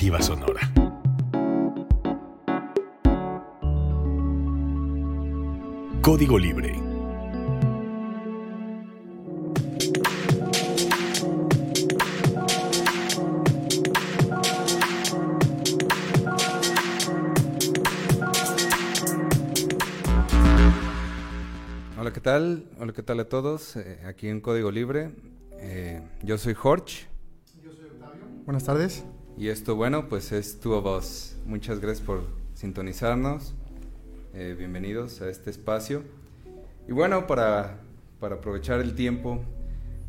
Sonora. Código Libre. Hola, ¿qué tal? Hola, ¿qué tal a todos? Eh, aquí en Código Libre. Eh, yo soy Jorge. Yo soy Octavio. Buenas tardes. Y esto, bueno, pues es Two of Us. Muchas gracias por sintonizarnos. Eh, bienvenidos a este espacio. Y bueno, para, para, aprovechar el tiempo,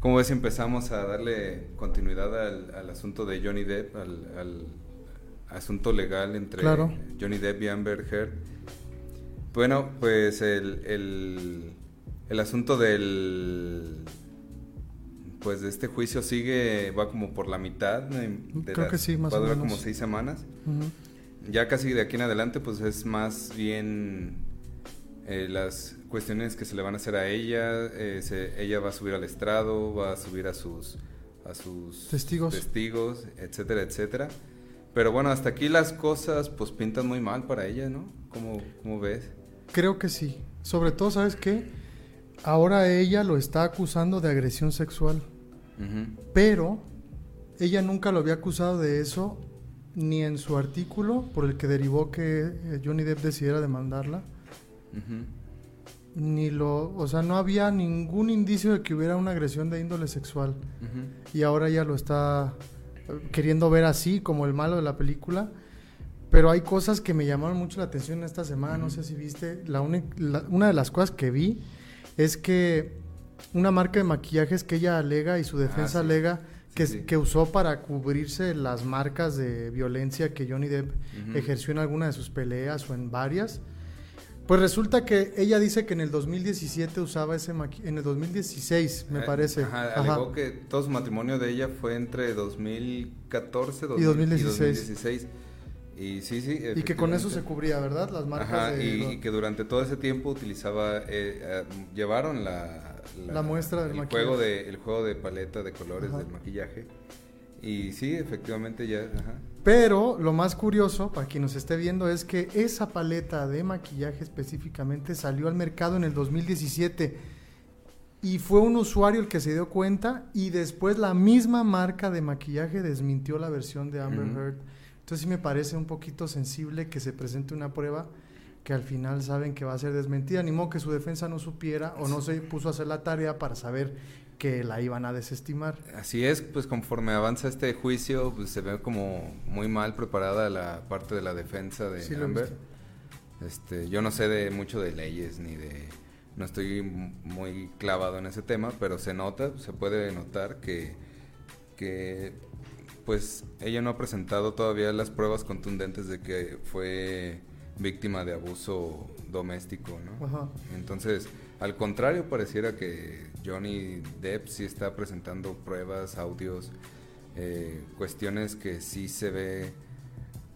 como ves, empezamos a darle continuidad al, al asunto de Johnny Depp, al, al asunto legal entre claro. Johnny Depp y Amber Heard. Bueno, pues el, el, el asunto del pues este juicio sigue, va como por la mitad. De Creo las, que sí, más va a o durar menos. como seis semanas. Uh -huh. Ya casi de aquí en adelante, pues es más bien eh, las cuestiones que se le van a hacer a ella. Eh, se, ella va a subir al estrado, va a subir a sus, a sus testigos. testigos, etcétera, etcétera. Pero bueno, hasta aquí las cosas pues pintan muy mal para ella, ¿no? ¿Cómo, cómo ves? Creo que sí. Sobre todo, ¿sabes qué? Ahora ella lo está acusando de agresión sexual. Uh -huh. Pero ella nunca lo había acusado de eso, ni en su artículo por el que derivó que eh, Johnny Depp decidiera demandarla. Uh -huh. Ni lo, o sea, no había ningún indicio de que hubiera una agresión de índole sexual. Uh -huh. Y ahora ella lo está eh, queriendo ver así, como el malo de la película. Pero hay cosas que me llamaron mucho la atención esta semana, no sé si viste. La, la una de las cosas que vi es que una marca de maquillajes que ella alega y su defensa Ah, sí. alega que, Sí, sí. que usó para cubrirse las marcas de violencia que Johnny Depp ejerció en alguna de sus peleas o en varias. Pues resulta que ella dice que en el 2017 usaba ese maquillaje, en el 2016 me Eh, parece. Ajá, Ajá. alegó que todo su matrimonio de ella fue entre 2014 Y 2016. y 2016. Y sí, sí. Y que con eso se cubría, ¿verdad? Las marcas Ajá, de... y, y que durante todo ese tiempo utilizaba, eh, eh, llevaron la, La muestra del el maquillaje. juego de El juego de paleta de colores Ajá. del maquillaje. Y sí, efectivamente ya, ajá. Pero lo más curioso, para quien nos esté viendo, es que esa paleta de maquillaje específicamente salió al mercado en el 2017 y fue un usuario el que se dio cuenta y después la misma marca de maquillaje desmintió la versión de Amber. Heard. Entonces sí me parece un poquito sensible que se presente una prueba que al final saben que va a ser desmentida. Ni modo que su defensa no supiera o no se puso a hacer la tarea para saber que la iban a desestimar. Así es, pues conforme avanza este juicio, pues se ve como muy mal preparada la parte de la defensa de Sí, Amber. Este, yo no sé de mucho de leyes ni de no estoy muy clavado en ese tema, pero se nota, se puede notar que que pues ella no ha presentado todavía las pruebas contundentes de que fue víctima de abuso doméstico, ¿no? Ajá. Entonces, al contrario, pareciera que Johnny Depp sí está presentando pruebas, audios, eh, cuestiones que sí se ve,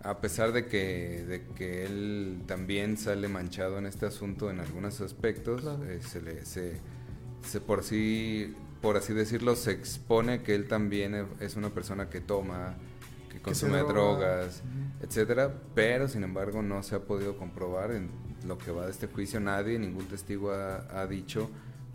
a pesar de que, de que él también sale manchado en este asunto en algunos aspectos, Claro. eh, se le, se, se por sí, por así decirlo, se expone que él también e- es una persona que toma, consume droga. drogas, etcétera, pero sin embargo no se ha podido comprobar en lo que va de este juicio nadie, ningún testigo ha, ha dicho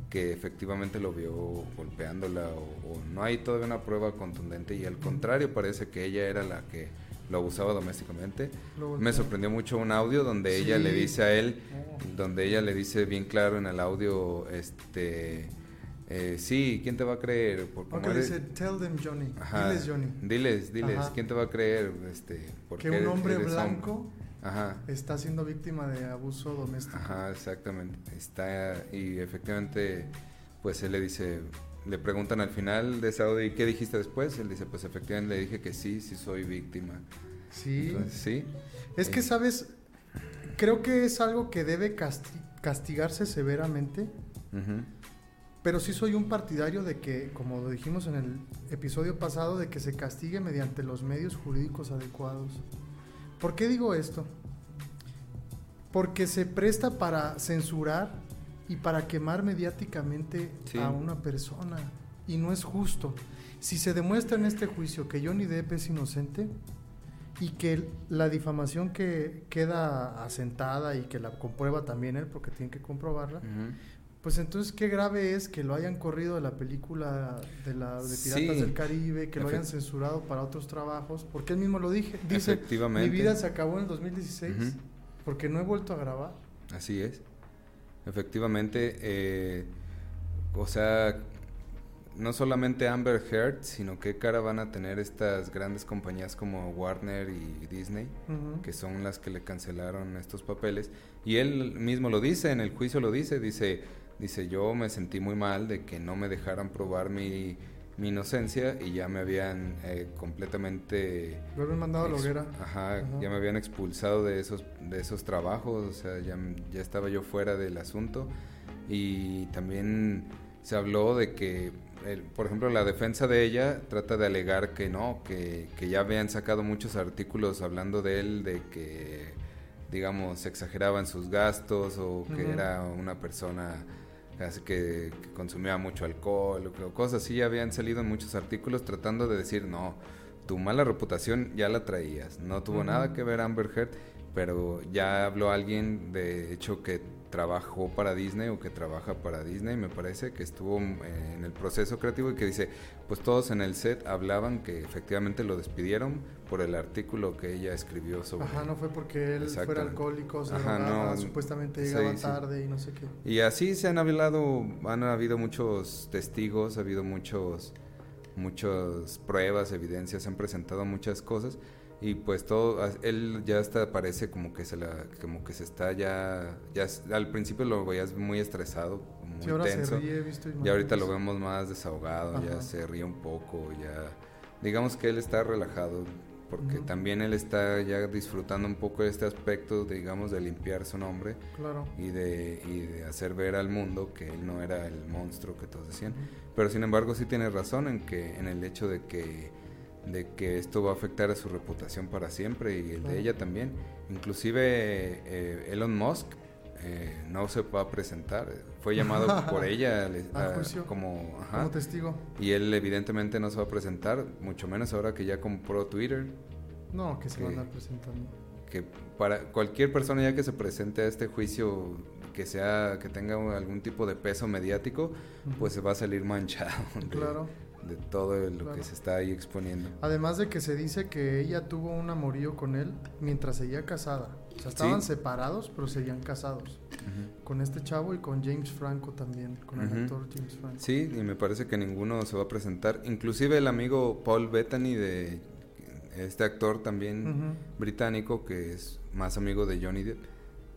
que efectivamente lo vio golpeándola o, o no hay todavía una prueba contundente y al contrario parece que ella era la que lo abusaba domésticamente. Lo Me sorprendió mucho un audio donde ella le dice a él, Oh. donde ella le dice bien claro en el audio, este, eh, sí, ¿quién te va a creer? Por cómo Ok, le eres- dice, tell them Johnny. Ajá, Diles Johnny. Diles, diles, Ajá. ¿quién te va a creer? Este, porque Que un eres- hombre eres blanco Ajá. está siendo víctima de abuso doméstico. Ajá, exactamente. Está y efectivamente, pues él le dice, le preguntan al final de ese audio, ¿y qué dijiste después? Él dice, pues efectivamente le dije que sí, sí soy víctima. Sí. Entonces, sí. es que, Eh, ¿sabes? Creo que es algo que debe casti- castigarse severamente, ujú, pero sí soy un partidario de que, como lo dijimos en el episodio pasado, de que se castigue mediante los medios jurídicos adecuados. ¿Por qué digo esto? Porque se presta para censurar y para quemar mediáticamente Sí. a una persona. Y no es justo. Si se demuestra en este juicio que Johnny Depp es inocente, y que la difamación que queda asentada y que la comprueba también él, porque tiene que comprobarla. Pues entonces qué grave es que lo hayan corrido de la película de, la, de Piratas Sí. del Caribe, que lo hayan censurado para otros trabajos, porque él mismo lo dije, dice, Efectivamente. mi vida se acabó en el 2016 Ujú. porque no he vuelto a grabar. Así es. Efectivamente, eh, o sea, no solamente Amber Heard, sino qué cara van a tener estas grandes compañías como Warner y Disney, que son las que le cancelaron estos papeles. Y él mismo lo dice, en el juicio lo dice, dice, dice, yo me sentí muy mal de que no me dejaran probar mi, mi inocencia y ya me habían eh, completamente... Lo habían mandado a la hoguera. Ajá, Ajá. ya me habían expulsado de esos, de esos trabajos, o sea, ya, ya estaba yo fuera del asunto. Y también se habló de que, el- por ejemplo, la defensa de ella trata de alegar que no, que, que ya habían sacado muchos artículos hablando de él, de que, digamos, exageraban sus gastos o que era una persona que, que consumía mucho alcohol o cosas así, ya habían salido en muchos artículos tratando de decir, no, tu mala reputación ya la traías, no tuvo nada que ver Amber Heard, pero ya habló alguien de hecho que trabajó para Disney o que trabaja para Disney, me parece que estuvo mm, en el proceso creativo y que dice, pues todos en el set hablaban que efectivamente lo despidieron por el artículo que ella escribió sobre Ajá, no fue porque él fuera alcohólico, se Ajá, drogaba, no, supuestamente llegaba sí. tarde y no sé qué. Y así se han hablado, han habido muchos testigos, ha habido muchos, muchas pruebas, evidencias, se han presentado muchas cosas y pues todo, él ya hasta parece como que se la, como que se está ya, ya al principio lo veías muy estresado, muy Sí, ahora tenso, se ríe, visto y ahorita lo vemos más desahogado, ya Ajá. se ríe un poco, ya, digamos que él está relajado porque Ujú. también él está ya disfrutando un poco de este aspecto, digamos, de limpiar su nombre Claro. y de, y de hacer ver al mundo que él no era el monstruo que todos decían. Pero sin embargo sí tiene razón en que en el hecho de que de que esto va a afectar a su reputación para siempre y el de ella también. Inclusive eh, Elon Musk eh, no se va a presentar, fue llamado por ella A a- como ajá, Como testigo. y él evidentemente no se va a presentar, mucho menos ahora que ya compró Twitter, No, que se va a andar presentando. que para cualquier persona ya que se presente a este juicio que sea que tenga algún tipo de peso mediático, pues se va a salir manchado Claro. De todo lo Claro. que se está ahí exponiendo. Además de que se dice que ella tuvo un amorío con él mientras seguía casada. O sea, estaban Sí. separados, pero seguían casados. Ujú. Con este chavo y con James Franco también, con el Ujú. actor James Franco. Sí, y me parece que ninguno se va a presentar. Inclusive el amigo Paul Bettany de este actor también Ujú. británico que es más amigo de Johnny Depp,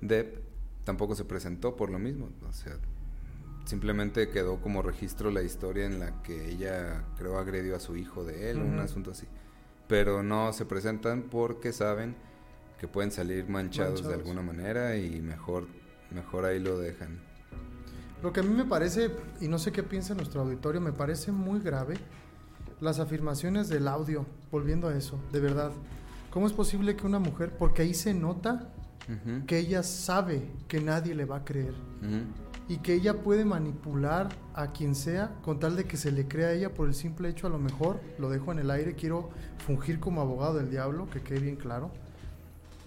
Depp, tampoco se presentó por lo mismo. O sea, simplemente quedó como registro la historia en la que ella creo agredió a su hijo de él, un asunto así. Pero no se presentan porque saben que pueden salir manchados, de alguna manera y mejor, mejor ahí lo dejan. Lo que a mí me parece, y no sé qué piensa nuestro auditorio, me parece muy grave las afirmaciones del audio, volviendo a eso, de verdad. ¿Cómo es posible que una mujer, porque ahí se nota que ella sabe que nadie le va a creer ujú. Y que ella puede manipular a quien sea con tal de que se le crea a ella por el simple hecho, a lo mejor, lo dejo en el aire, quiero fungir como abogado del diablo, que quede bien claro.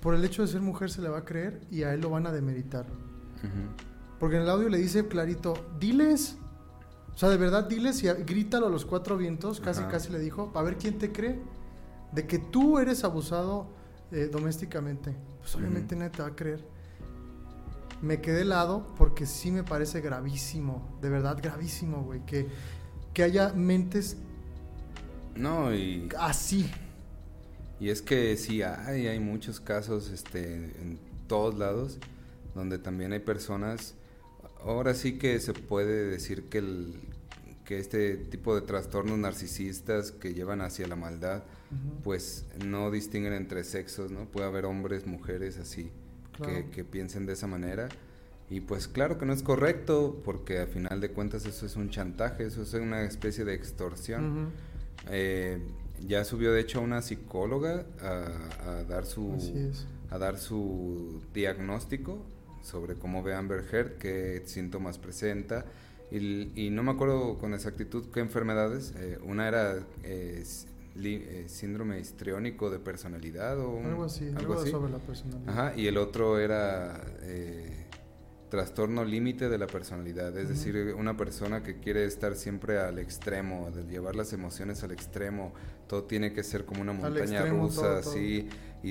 Por el hecho de ser mujer se le va a creer y a él lo van a demeritar. Porque en el audio le dice clarito, diles. O sea, de verdad, diles y grítalo a los cuatro vientos, casi Ajá. casi le dijo, a ver quién te cree de que tú eres abusado eh, domésticamente. Pues obviamente nadie te va a creer. Me quedé helado porque sí me parece gravísimo, de verdad gravísimo, güey, que, que haya mentes No, y, así. y es que sí hay, hay muchos casos este, en todos lados donde también hay personas, ahora sí que se puede decir que, el, que este tipo de trastornos narcisistas que llevan hacia la maldad, pues no distinguen entre sexos, ¿no? Puede haber hombres, mujeres así, Claro. que, que piensen de esa manera. Y pues claro que no es correcto, porque a final de cuentas eso es un chantaje, eso es una especie de extorsión. Ujú. Eh, ya subió de hecho una psicóloga a, a dar su a dar su diagnóstico sobre cómo ve Amber Heard, qué síntomas presenta y, y no me acuerdo con exactitud qué enfermedades. eh, una era eh, síndrome histriónico de personalidad o un- Algo así, algo algo así. sobre la personalidad. Ajá, y el otro era eh, trastorno límite de la personalidad, es decir, una persona que quiere estar siempre al extremo, de llevar las emociones al extremo, todo tiene que ser como una montaña extremo, rusa, todo, todo. así, y,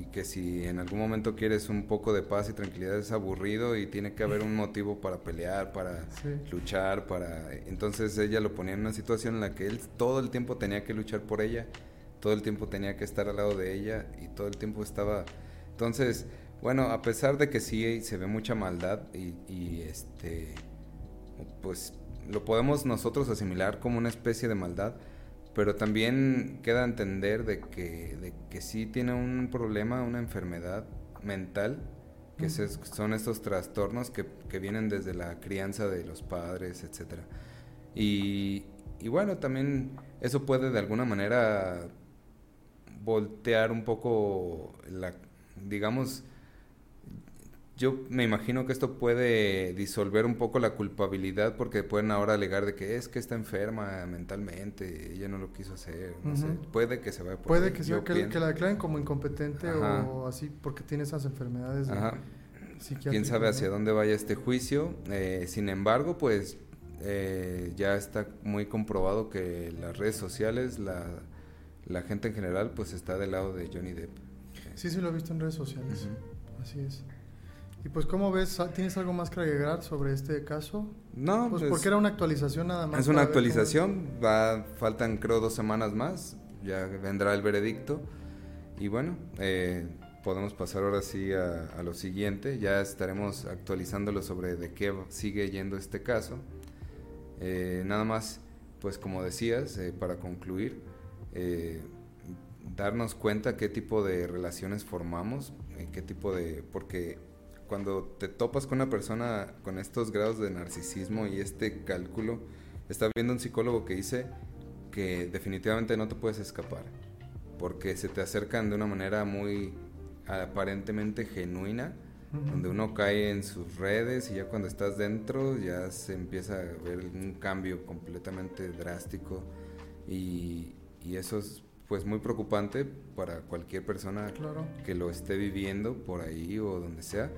y que si en algún momento quieres un poco de paz y tranquilidad es aburrido y tiene que haber un motivo para pelear, para Sí. luchar, para... Entonces ella lo ponía en una situación en la que él todo el tiempo tenía que luchar por ella, todo el tiempo tenía que estar al lado de ella y todo el tiempo estaba... Entonces, bueno, a pesar de que sí se ve mucha maldad y, y, este, pues lo podemos nosotros asimilar como una especie de maldad, pero también queda entender de que, de que sí tiene un problema, una enfermedad mental, que son estos trastornos que, que vienen desde la crianza de los padres, etcétera. Y, y bueno, también eso puede de alguna manera voltear un poco la, digamos, yo me imagino que esto puede disolver un poco la culpabilidad porque pueden ahora alegar de que es que está enferma mentalmente, ella no lo quiso hacer, no sé. Puede que se vaya por Puede ahí, que sea que, la declaren como incompetente Ajá. o así porque tiene esas enfermedades de- Ajá. Quién sabe hacia dónde vaya este juicio. Eh, sin embargo, pues eh, ya está muy comprobado que las redes sociales, la, la gente en general, pues está del lado de Johnny Depp. Sí, sí lo he visto en redes sociales. Ujú. Así es. Y pues, ¿cómo ves? ¿Tienes algo más que agregar sobre este caso? No, Pues pues, porque era una actualización nada más. es una cómo- actualización. Va, faltan creo dos semanas más. Ya vendrá el veredicto. Y bueno, eh, podemos pasar ahora sí a, a lo siguiente. Ya estaremos actualizándolo sobre de qué sigue yendo este caso. Eh, nada más, pues como decías, eh, para concluir, darnos cuenta qué tipo de relaciones formamos, qué tipo de... porque cuando te topas con una persona con estos grados de narcisismo y este cálculo, está viendo un psicólogo que dice que definitivamente no te puedes escapar, porque se te acercan de una manera muy aparentemente genuina, Ujú. donde uno cae en sus redes y ya cuando estás dentro ya se empieza a ver un cambio completamente drástico y, y eso es pues muy preocupante para cualquier persona Claro. que lo esté viviendo por ahí o donde sea.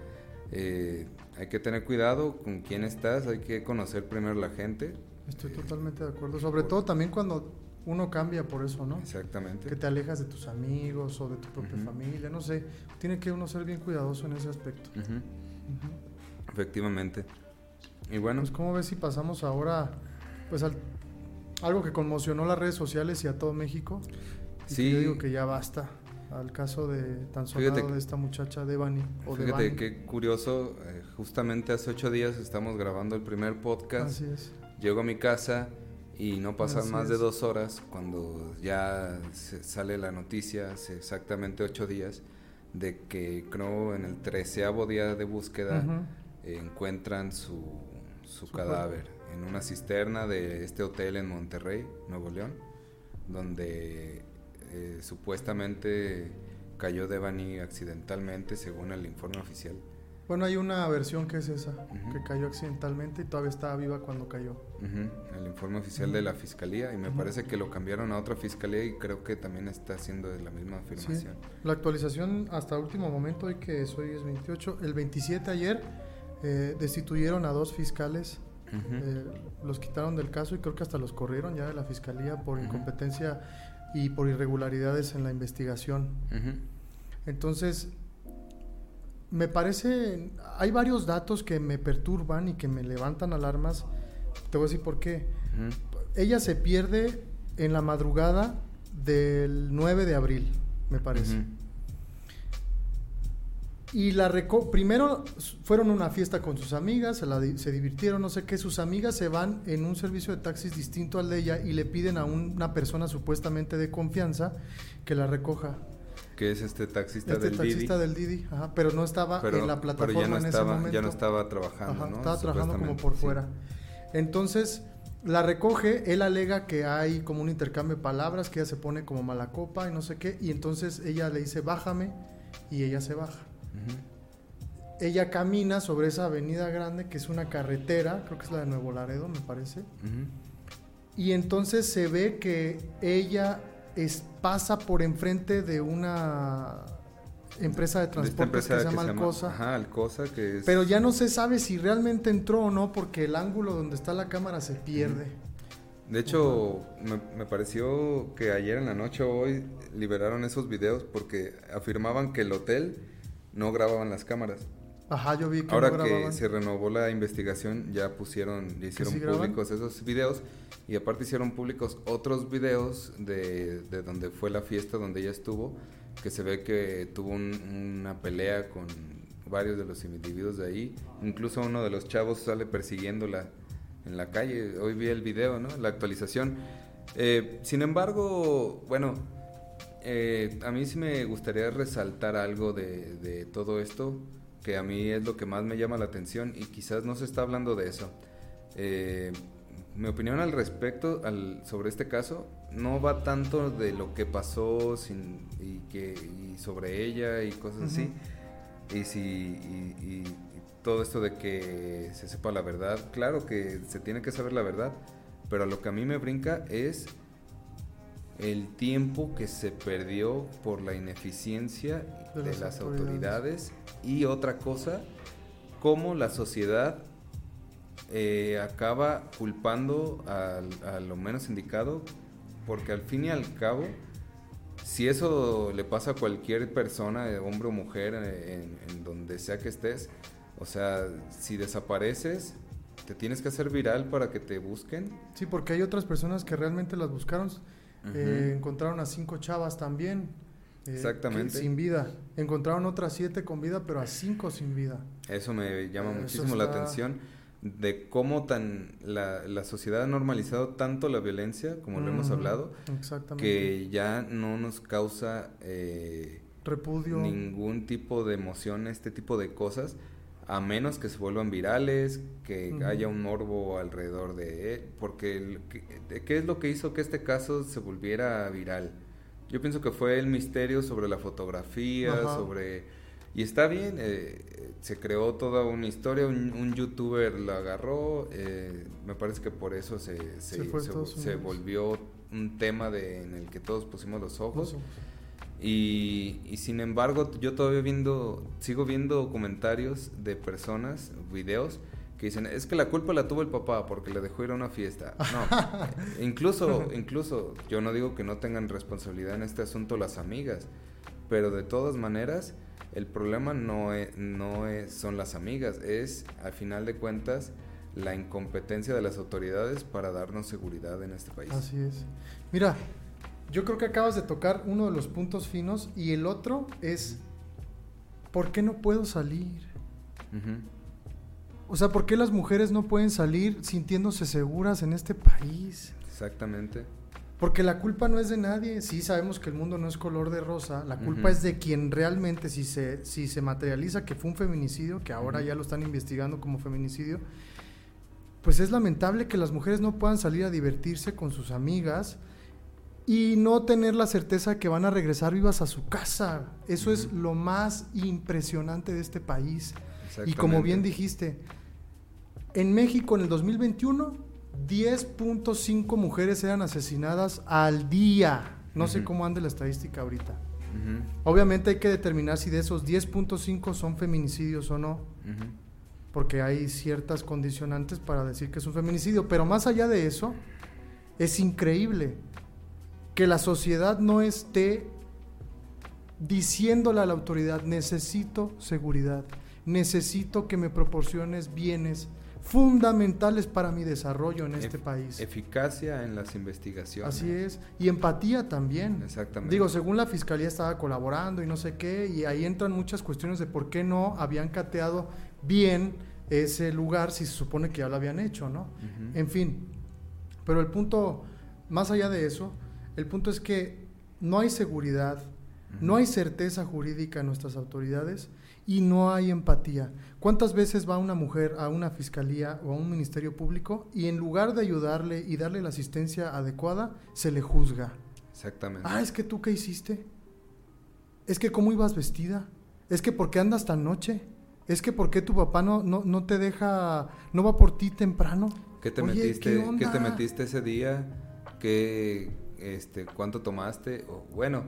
Eh, hay que tener cuidado con quién estás, hay que conocer primero la gente. Estoy totalmente de acuerdo. Sobre todo también cuando uno cambia por eso, ¿no? Exactamente. Que te alejas de tus amigos o de tu propia familia, no sé. Tiene que uno ser bien cuidadoso en ese aspecto. Efectivamente. Y bueno, Pues, ¿cómo ves si pasamos ahora, pues, al algo que conmocionó las redes sociales y a todo México? Y que Sí. yo digo que ya basta. Al caso de tan Fíjate sonado que- de esta muchacha Devani. O fíjate Devani. qué curioso, eh, justamente hace ocho días estamos grabando el primer podcast. Así es. Llego a mi casa y no pasan Así más de es. dos horas cuando ya se- sale la noticia, hace exactamente ocho días, de que creo en el treceavo día de búsqueda Ujú. eh, encuentran su, su Su cadáver en una cisterna de este hotel en Monterrey, Nuevo León, donde eh, supuestamente cayó Devani accidentalmente, según el informe oficial. Bueno, hay una versión que es esa, que cayó accidentalmente y todavía estaba viva cuando cayó. El informe oficial de la fiscalía y me parece que lo cambiaron a otra fiscalía y creo que también está haciendo la misma afirmación. La actualización hasta último momento, hoy que es hoy es 28, el 27 ayer eh, destituyeron a dos fiscales, eh, los quitaron del caso y creo que hasta los corrieron ya de la fiscalía por incompetencia y por irregularidades en la investigación. Entonces, me parece, hay varios datos que me perturban y que me levantan alarmas. Te voy a decir por qué. Ella se pierde en la madrugada del 9 de abril, me parece. Y la reco primero fueron a una fiesta con sus amigas, se, la di- se divirtieron, no sé qué. Sus amigas se van en un servicio de taxis distinto al de ella y le piden a un- una persona supuestamente de confianza que la recoja. Que es este taxista Este del taxista Didi. del Didi, ajá, pero no estaba pero, en la pero plataforma ya no en estaba, ese momento. ya no estaba trabajando, Ajá, ¿no? estaba trabajando como por sí. fuera. Entonces, la recoge, él alega que hay como un intercambio de palabras, que ella se pone como mala copa y no sé qué, y entonces ella le dice, bájame, y ella se baja. Ella camina sobre esa avenida grande, que es una carretera, creo que es la de Nuevo Laredo, me parece, y entonces se ve que ella es, pasa por enfrente de una empresa de transporte que se llama llama- Alcosa. Ajá, Alcosa, que es... Pero ya no se sabe si realmente entró o no porque el ángulo donde está la cámara se pierde. De hecho, me, me pareció que ayer en la noche o hoy liberaron esos videos porque afirmaban que el hotel no grababan las cámaras. Ajá, yo vi que Ahora no que se renovó la investigación, ya pusieron, ya hicieron sí graban? públicos esos videos y aparte hicieron públicos otros videos de, de donde fue la fiesta donde ella estuvo, que se ve que tuvo un- una pelea con varios de los individuos de ahí. Incluso uno de los chavos sale persiguiéndola en la calle. Hoy vi el video, ¿no? La actualización. Eh, sin embargo, bueno, eh, a mí sí me gustaría resaltar algo de, de todo esto, que a mí es lo que más me llama la atención y quizás no se está hablando de eso. Eh, mi opinión al respecto, al, sobre este caso, no va tanto de lo que pasó sin, y, que, y sobre ella y cosas así. Y, si, y todo esto de que se sepa la verdad, claro que se tiene que saber la verdad, pero lo que a mí me brinca es el tiempo que se perdió por la ineficiencia De de, las las autoridades. autoridades y otra cosa, cómo la sociedad eh, acaba culpando al- a lo menos indicado, porque al fin y al cabo, si eso le pasa a cualquier persona, eh, hombre o mujer, eh, en, en donde sea que estés, o sea, si desapareces, te tienes que hacer viral para que te busquen. Sí, porque hay otras personas que realmente las buscaron. Eh, encontraron a cinco chavas también. eh, Exactamente. sin vida. Encontraron otras siete con vida, pero a cinco sin vida. Eso me llama muchísimo la atención de cómo tan la, la sociedad ha normalizado tanto la violencia, como lo hemos hablado, que ya no nos causa eh, Repudio. ningún tipo de emoción este tipo de cosas, a menos que se vuelvan virales, que haya un morbo alrededor de él, porque ¿qué, es lo que hizo que este caso se volviera viral? Yo pienso que fue el misterio sobre la fotografía, sobre... Y está bien, eh, se creó toda una historia, un, un youtuber la agarró, eh, me parece que por eso se, se, Se volvió un tema de, en el que todos pusimos los ojos. Y, y sin embargo, yo todavía viendo, sigo viendo comentarios de personas, videos, que dicen, es que la culpa la tuvo el papá porque le dejó ir a una fiesta. No, incluso, incluso, yo no digo que no tengan responsabilidad en este asunto las amigas, pero de todas maneras, el problema no, es, no es, son las amigas, es, al final de cuentas, la incompetencia de las autoridades para darnos seguridad en este país. Así es. Mira, yo creo que acabas de tocar uno de los puntos finos y el otro es, ¿por qué no puedo salir? O sea, ¿por qué las mujeres no pueden salir sintiéndose seguras en este país? Exactamente. Porque la culpa no es de nadie. Sí, sabemos que el mundo no es color de rosa. La culpa es de quien realmente, si se, si se materializa que fue un feminicidio, que ahora ya lo están investigando como feminicidio, pues es lamentable que las mujeres no puedan salir a divertirse con sus amigas y no tener la certeza que van a regresar vivas a su casa. Eso es lo más impresionante de este país. Y como bien dijiste, en México en el 2021, 10.5 mujeres eran asesinadas al día. No sé cómo ande la estadística ahorita. Obviamente hay que determinar si de esos 10.5 son feminicidios o no, porque hay ciertas condicionantes para decir que es un feminicidio. Pero más allá de eso, es increíble que la sociedad no esté diciéndole a la autoridad, necesito seguridad, necesito que me proporciones bienes fundamentales para mi desarrollo en este país. Eficacia en las investigaciones. Así es. Y empatía también. Exactamente. Digo, según la fiscalía estaba colaborando y no sé qué, y ahí entran muchas cuestiones de por qué no habían cateado bien ese lugar si se supone que ya lo habían hecho, ¿no? En fin, pero el punto, más allá de eso, el punto es que no hay seguridad, no hay certeza jurídica en nuestras autoridades y no hay empatía. ¿Cuántas veces va una mujer a una fiscalía o a un ministerio público y en lugar de ayudarle y darle la asistencia adecuada, se le juzga? Exactamente. Ah, es que tú qué hiciste. Es que cómo ibas vestida. Es que por qué andas tan noche. Es que por qué tu papá no, no, no te deja, no va por ti temprano. ¿Qué te Oye, metiste? ¿qué ¿qué, te metiste ese día? ¿Qué, este, cuánto tomaste, o bueno,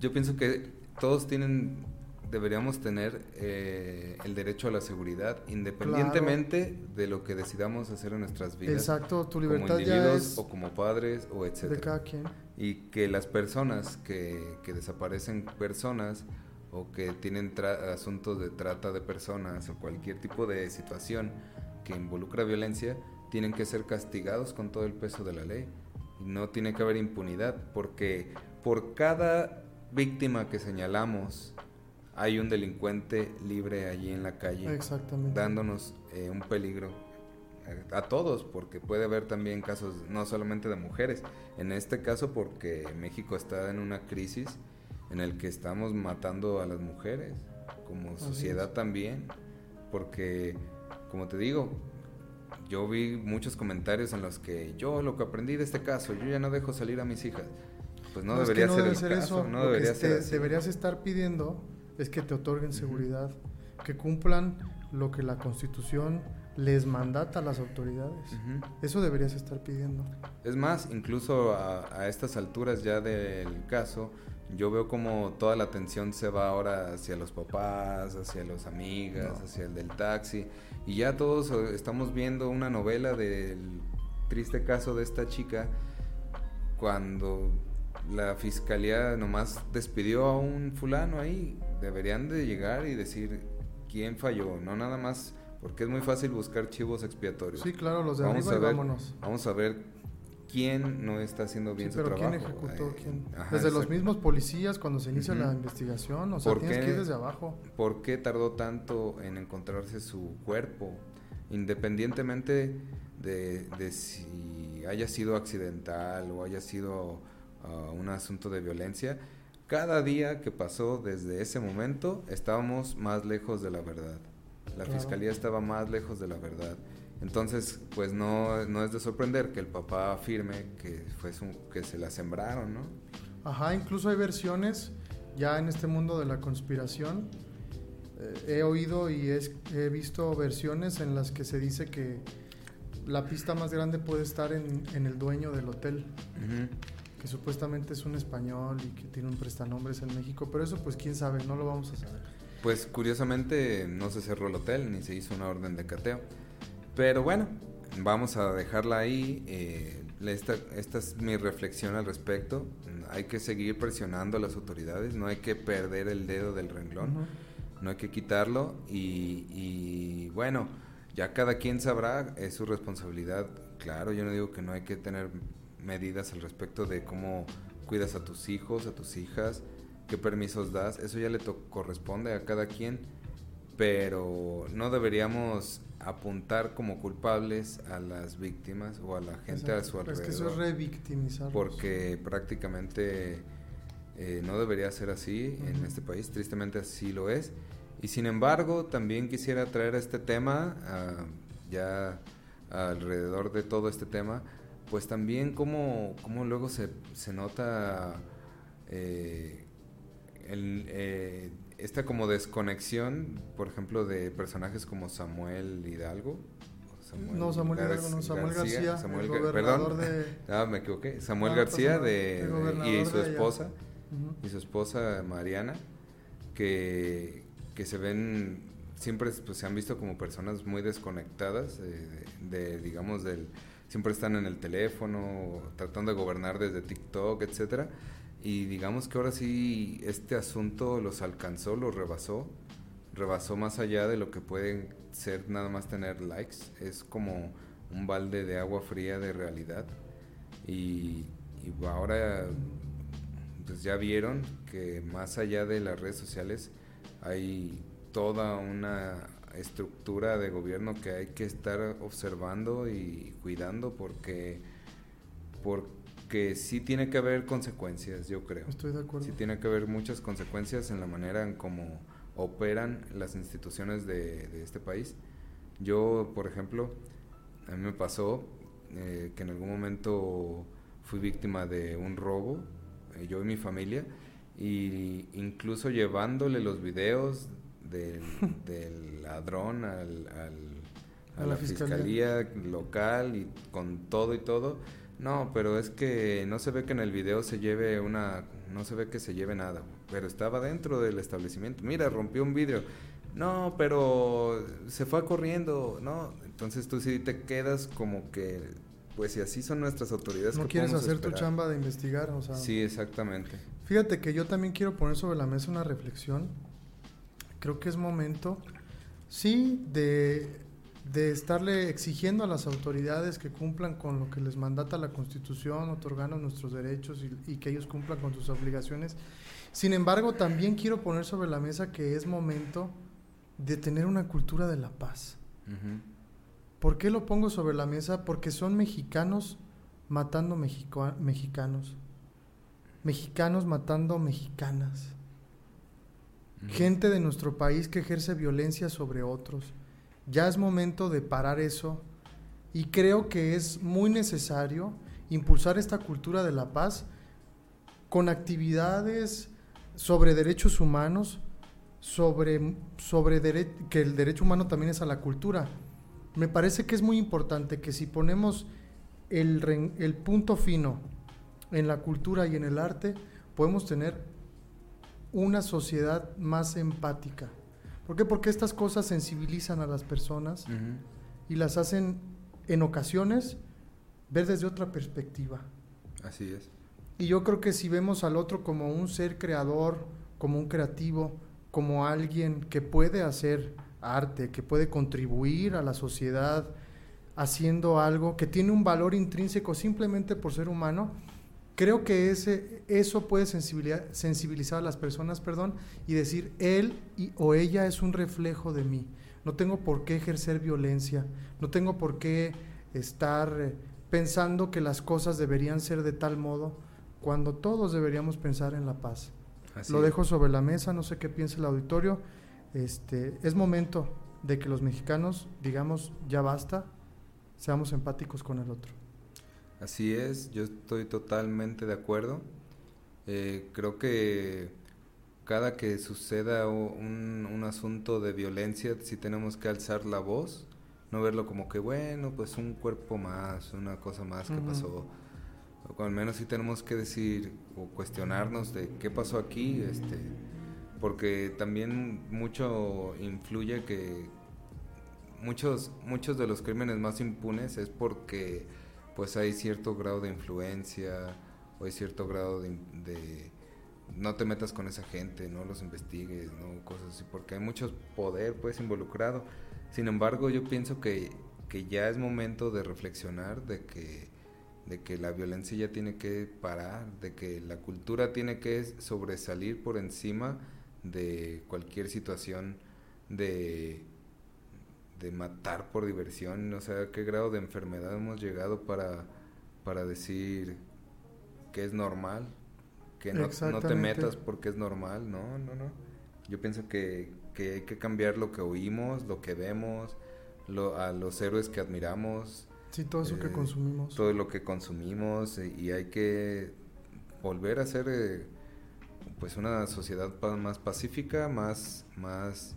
yo pienso que todos tienen, deberíamos tener eh, el derecho a la seguridad, independientemente de lo que decidamos hacer en nuestras vidas. Exacto, tu libertad como individuos ya es o como padres o etcétera. de cada quien. Y que las personas que, que desaparecen personas o que tienen tra- asuntos de trata de personas o cualquier tipo de situación que involucra violencia, tienen que ser castigados con todo el peso de la ley. No tiene que haber impunidad, porque por cada víctima que señalamos, hay un delincuente libre allí en la calle Exactamente. dándonos eh, un peligro eh, a todos, porque puede haber también casos no solamente de mujeres, en este caso porque México está en una crisis en el que estamos matando a las mujeres, como sociedad también, porque como te digo, yo vi muchos comentarios en los que yo lo que aprendí de este caso, yo ya no dejo salir a mis hijas. Pues no, es que debería no ser debe el ser caso, eso. no Lo que debería este- ser deberías estar pidiendo es que te otorguen seguridad, que cumplan lo que la Constitución les mandata a las autoridades. Ujú. Eso deberías estar pidiendo. Es más, incluso a, a estas alturas ya del caso, yo veo como toda la atención se va ahora hacia los papás, hacia los amigas, No. hacia el del taxi, y ya todos eh, estamos viendo una novela del triste caso de esta chica cuando la fiscalía nomás despidió a un fulano ahí. Deberían de llegar y decir quién falló, no nada más, porque es muy fácil buscar chivos expiatorios. Sí, claro, los de Vamos arriba a y ver, vámonos. Vamos a ver quién no está haciendo bien Sí, su pero trabajo. ¿quién ejecutó? ¿Quién? ajá, Desde los mismos policías cuando se inicia la investigación, o sea, ¿Por tienes qué? que ir desde abajo. ¿Por qué tardó tanto en encontrarse su cuerpo? Independientemente de, de si haya sido accidental o haya sido ah, un asunto de violencia, cada día que pasó desde ese momento estábamos más lejos de la verdad. La Claro. fiscalía estaba más lejos de la verdad. Entonces, pues no, no es de sorprender que el papá afirme que, fue su- que se la sembraron, ¿no? Ajá, incluso hay versiones ya en este mundo de la conspiración. eh, he oído y es- he visto versiones en las que se dice que la pista más grande puede estar en, en el dueño del hotel, Ujú. que supuestamente es un español y que tiene un prestanombres en México, pero eso pues quién sabe, no lo vamos a saber. Pues curiosamente no se cerró el hotel ni se hizo una orden de cateo. Pero bueno, vamos a dejarla ahí. eh, esta, esta es mi reflexión al respecto. Hay que seguir presionando a las autoridades, no hay que perder el dedo del renglón, no hay que quitarlo y, y bueno, ya cada quien sabrá, es su responsabilidad. Claro, yo no digo que no hay que tener medidas al respecto de cómo cuidas a tus hijos, a tus hijas, qué permisos das, eso ya le corresponde a cada quien, pero no deberíamos apuntar como culpables a las víctimas o a la gente a su Exacto, Es alrededor que eso es revictimizar. porque prácticamente eh, no debería ser así en este país, tristemente así lo es. Y sin embargo, también quisiera traer este tema, ah, ya alrededor de todo este tema, pues también cómo, cómo luego se, se nota eh, el, eh, esta como desconexión, por ejemplo, de personajes como Samuel Hidalgo. Samuel no, Samuel Gar- Hidalgo, no, Samuel García, Samuel Gar- perdón. de... Ah, me equivoqué. Samuel No, pasa García de, y su esposa y su esposa Mariana que, que se ven siempre pues, se han visto como personas muy desconectadas eh, de, de, digamos del siempre están en el teléfono tratando de gobernar desde TikTok etcétera y digamos que ahora sí este asunto los alcanzó los rebasó rebasó más allá de lo que pueden ser nada más tener likes es como un balde de agua fría de realidad. Y, y ahora pues ya vieron que más allá de las redes sociales hay toda una estructura de gobierno que hay que estar observando y cuidando porque porque sí tiene que haber consecuencias, yo creo. Estoy de acuerdo. Sí tiene que haber muchas consecuencias en la manera en cómo operan las instituciones de, de este país. Yo, por ejemplo, a mí me pasó eh, que en algún momento fui víctima de un robo, eh, yo y mi familia, y incluso llevándole los videos del, del ladrón al, al- a, A la, la fiscalía. fiscalía. local y con todo y todo, No, pero es que no se ve que en el video se lleve una... No se ve que se lleve nada, pero estaba dentro del establecimiento. Mira, rompió un vidrio. No, pero se fue corriendo, ¿no? Entonces tú sí te quedas como que... Pues si así son nuestras autoridades... No ¿qué quieres hacer tu chamba de investigar, o sea... Sí, exactamente. Fíjate que yo también quiero poner sobre la mesa una reflexión. Creo que es momento, sí, de, de estarle exigiendo a las autoridades que cumplan con lo que les mandata la Constitución, otorgando nuestros derechos y, y que ellos cumplan con sus obligaciones. Sin embargo, también quiero poner sobre la mesa que es momento de tener una cultura de la paz. ¿Por qué lo pongo sobre la mesa? Porque son mexicanos matando mexico- mexicanos. Mexicanos matando mexicanas. Gente de nuestro país que ejerce violencia sobre otros. Ya es momento de parar eso y creo que es muy necesario impulsar esta cultura de la paz con actividades sobre derechos humanos, sobre, sobre que el derecho humano también es a la cultura. Me parece que es muy importante que si ponemos el, el punto fino en la cultura y en el arte, podemos tener una sociedad más empática. ¿Por qué? Porque estas cosas sensibilizan a las personas y las hacen en ocasiones ver desde otra perspectiva. Así es. Y yo creo que si vemos al otro como un ser creador, como un creativo, como alguien que puede hacer arte, que puede contribuir a la sociedad haciendo algo, que tiene un valor intrínseco simplemente por ser humano, creo que ese, eso puede sensibilizar, a las personas, perdón, y decir, él y, o ella es un reflejo de mí. No tengo por qué ejercer violencia, no tengo por qué estar eh, pensando que las cosas deberían ser de tal modo, cuando todos deberíamos pensar en la paz. Así Lo dejo sobre la mesa, no sé qué piensa el auditorio. Este, es momento de que los mexicanos digamos ya basta, seamos empáticos con el otro. Así es, yo estoy totalmente de acuerdo. Eh, creo que cada que suceda un, un asunto de violencia, sí tenemos que alzar la voz, no verlo como que, bueno, pues un cuerpo más, una cosa más que pasó. O al menos sí tenemos que decir o cuestionarnos de qué pasó aquí, este, porque también mucho influye que muchos muchos de los crímenes más impunes es porque pues hay cierto grado de influencia o hay cierto grado de, de- no te metas con esa gente, no los investigues, no cosas así, porque hay mucho poder pues involucrado. Sin embargo, yo pienso que, que ya es momento de reflexionar de que de que la violencia ya tiene que parar, de que la cultura tiene que sobresalir por encima de cualquier situación de, de matar por diversión, o sea, qué grado de enfermedad hemos llegado para, para decir que es normal, que no, no te metas porque es normal, no, no, no. Yo pienso que, que hay que cambiar lo que oímos, lo que vemos, lo, a los héroes que admiramos, Sí, todo eso que Eh, consumimos. todo lo que consumimos eh, y hay que volver a ser eh, pues una sociedad pa- más pacífica, más más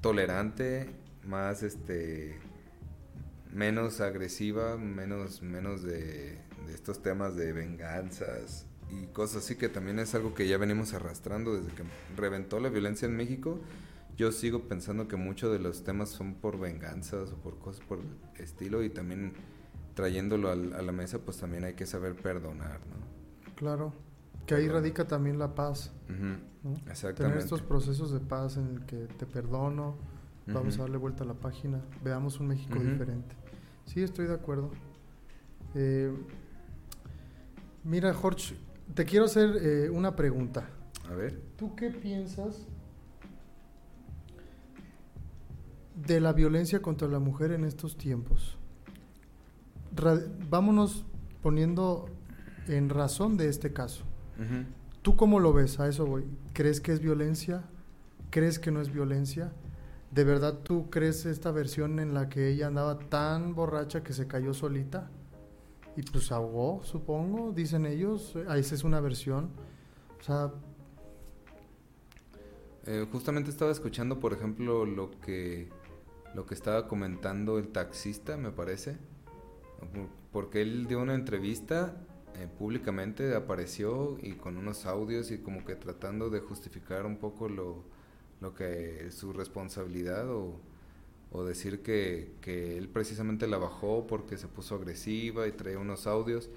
tolerante, más este menos agresiva, menos menos de, de estos temas de venganzas y cosas así que también es algo que ya venimos arrastrando desde que reventó la violencia en México. Yo sigo pensando que muchos de los temas son por venganzas o por cosas por el estilo y también trayéndolo a la mesa pues también hay que saber perdonar, ¿no? Claro. Que ahí radica también la paz. ¿no? Tener Exactamente. estos procesos de paz en el que te perdono, vamos a darle vuelta a la página, veamos un México diferente. Sí, estoy de acuerdo. Eh, mira, Jorge, te quiero hacer eh, una pregunta. A ver. ¿Tú qué piensas de la violencia contra la mujer en estos tiempos? Ra- vámonos poniendo en razón de este caso. ¿Tú cómo lo ves? A eso voy. ¿Crees que es violencia? ¿Crees que no es violencia? ¿De verdad tú crees esta versión en la que ella andaba tan borracha que se cayó solita? Y pues ahogó, supongo, dicen ellos. Eh, Esa es una versión. O sea, Eh, justamente estaba escuchando, por ejemplo, lo que lo que estaba comentando el taxista, me parece, Porque él dio una entrevista eh, públicamente, apareció y con unos audios y como que tratando de justificar un poco lo, lo que su responsabilidad o, o decir que, que, él precisamente la bajó porque se puso agresiva y traía unos audios.